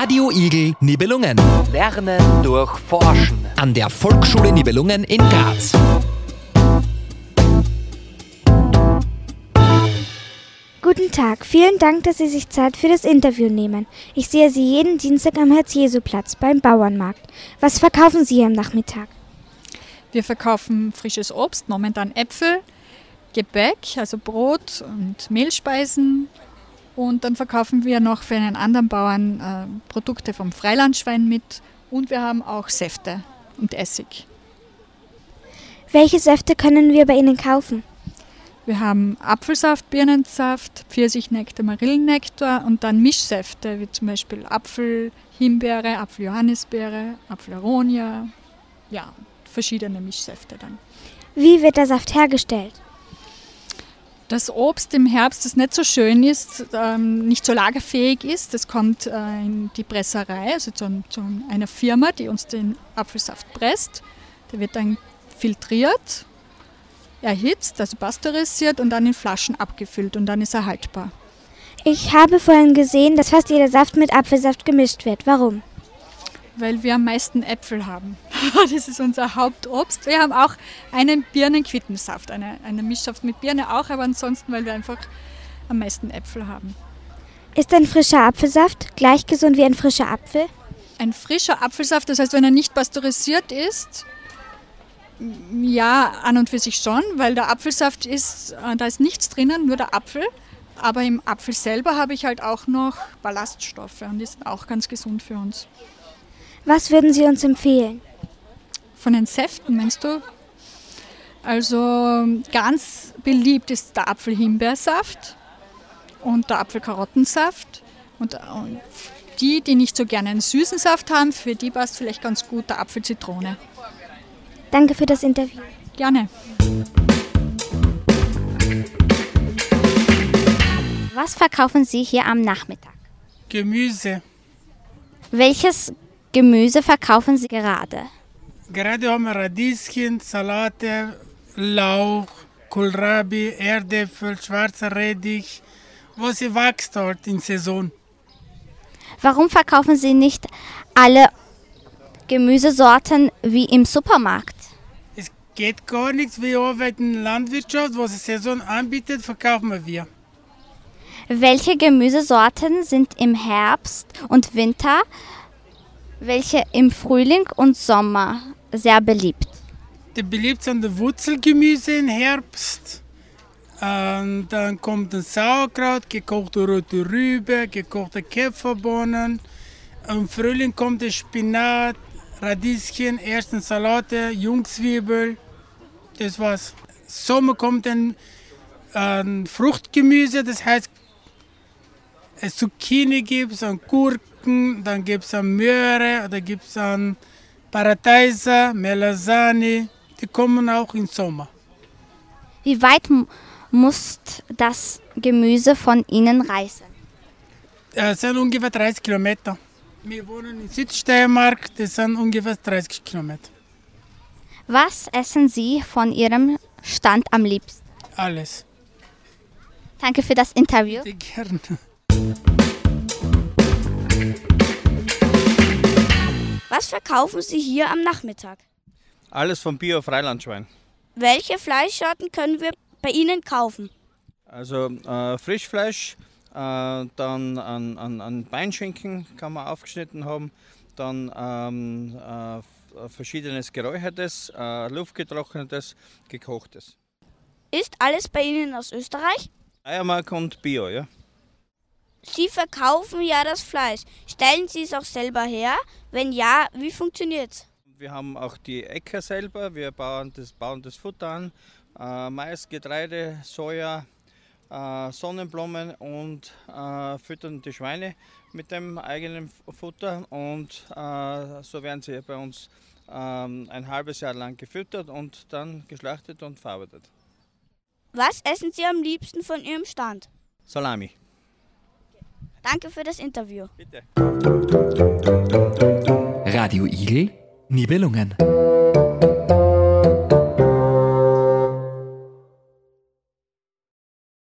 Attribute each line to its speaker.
Speaker 1: Radio Igel Nibelungen.
Speaker 2: Lernen durch Forschen.
Speaker 1: An der Volksschule Nibelungen in Graz.
Speaker 3: Guten Tag, vielen Dank, dass Sie sich Zeit für das Interview nehmen. Ich sehe Sie jeden Dienstag am Herz-Jesu-Platz beim Bauernmarkt. Was verkaufen Sie hier am Nachmittag?
Speaker 4: Wir verkaufen frisches Obst, momentan Äpfel, Gebäck, also Brot und Mehlspeisen. Und dann verkaufen wir noch für einen anderen Bauern äh, Produkte vom Freilandschwein mit. Und wir haben auch Säfte und Essig.
Speaker 3: Welche Säfte können wir bei Ihnen kaufen?
Speaker 4: Wir haben Apfelsaft, Birnensaft, Pfirsichnektar, Marillennektar und dann Mischsäfte, wie zum Beispiel Apfel, Himbeere, Apfel-Johannisbeere, Apfel-Aronia. Ja, verschiedene Mischsäfte dann.
Speaker 3: Wie wird der Saft hergestellt?
Speaker 4: Das Obst im Herbst, das nicht so schön ist, ähm, nicht so lagerfähig ist, das kommt äh, in die Presserei, also zu, zu einer Firma, die uns den Apfelsaft presst. Der wird dann filtriert erhitzt, also pasteurisiert und dann in Flaschen abgefüllt und dann ist er haltbar.
Speaker 3: Ich habe vorhin gesehen, dass fast jeder Saft mit Apfelsaft gemischt wird. Warum?
Speaker 4: Weil wir am meisten Äpfel haben. das ist unser Hauptobst. Wir haben auch einen Birnenquittensaft, eine, eine Mischsaft mit Birne auch, aber ansonsten, weil wir einfach am meisten Äpfel haben.
Speaker 3: Ist ein frischer Apfelsaft gleich gesund wie ein frischer Apfel?
Speaker 4: Ein frischer Apfelsaft, das heißt, wenn er nicht pasteurisiert ist, ja, an und für sich schon, weil der Apfelsaft ist, äh, da ist nichts drinnen, nur der Apfel. Aber im Apfel selber habe ich halt auch noch Ballaststoffe und die sind auch ganz gesund für uns.
Speaker 3: Was würden Sie uns empfehlen?
Speaker 4: Von den Säften, meinst du? Also ganz beliebt ist der Apfel-Himbeersaft und der Apfel-Karottensaft. Und, und die, die nicht so gerne einen süßen Saft haben, für die passt vielleicht ganz gut der Apfel-Zitrone.
Speaker 3: Danke für das Interview.
Speaker 4: Gerne.
Speaker 5: Was verkaufen Sie hier am Nachmittag?
Speaker 6: Gemüse.
Speaker 5: Welches Gemüse verkaufen Sie gerade?
Speaker 6: Gerade haben wir Radieschen, Salate, Lauch, Kohlrabi, Erdäpfel, schwarzer Rettich, was wächst halt in Saison.
Speaker 5: Warum verkaufen Sie nicht alle Gemüsesorten wie im Supermarkt?
Speaker 6: Es geht gar nichts. Wir arbeiten in der Landwirtschaft, was die Saison anbietet, verkaufen wir.
Speaker 5: Welche Gemüsesorten sind im Herbst und Winter, welche im Frühling und Sommer sehr beliebt?
Speaker 6: Die beliebt sind die Wurzelgemüse im Herbst. Und dann kommt ein Sauerkraut, gekochte rote Rübe, gekochte Käferbohnen. Im Frühling kommt der Spinat, Radieschen, ersten Salate, Jungzwiebel. Das war's. Sommer kommt ein, ein Fruchtgemüse, das heißt Zucchini gibt es, Gurken, dann gibt es Möhre, da gibt es Paradeiser, Melasani. Die kommen auch im Sommer.
Speaker 5: Wie weit muss das Gemüse von Ihnen reisen?
Speaker 6: Es sind ungefähr 30 Kilometer. Wir wohnen in Südsteiermark, das sind ungefähr 30 Kilometer.
Speaker 5: Was essen Sie von Ihrem Stand am liebsten?
Speaker 6: Alles.
Speaker 5: Danke für das Interview.
Speaker 6: Bitte gerne.
Speaker 7: Was verkaufen Sie hier am Nachmittag?
Speaker 8: Alles vom Bio-Freilandschwein.
Speaker 7: Welche Fleischsorten können wir bei Ihnen kaufen?
Speaker 8: Also äh, Frischfleisch, äh, dann an, an, an Beinschinken kann man aufgeschnitten haben, dann ähm, äh, verschiedenes geräuchertes, äh, luftgetrocknetes, gekochtes.
Speaker 7: Ist alles bei Ihnen aus Österreich?
Speaker 8: Eiermark und Bio, ja.
Speaker 7: Sie verkaufen ja das Fleisch. Stellen Sie es auch selber her? Wenn ja, wie funktioniert's?
Speaker 8: Wir haben auch die Äcker selber, wir bauen das, bauen das Futter an. Äh, Mais, Getreide, Soja, äh, Sonnenblumen und äh, füttern die Schweine mit dem eigenen Futter. Und äh, so werden sie bei uns ähm, ein halbes Jahr lang gefüttert und dann geschlachtet und verarbeitet.
Speaker 7: Was essen Sie am liebsten von Ihrem Stand?
Speaker 8: Salami.
Speaker 7: Danke für das Interview.
Speaker 8: Bitte.
Speaker 1: Radio Igel Nibelungen.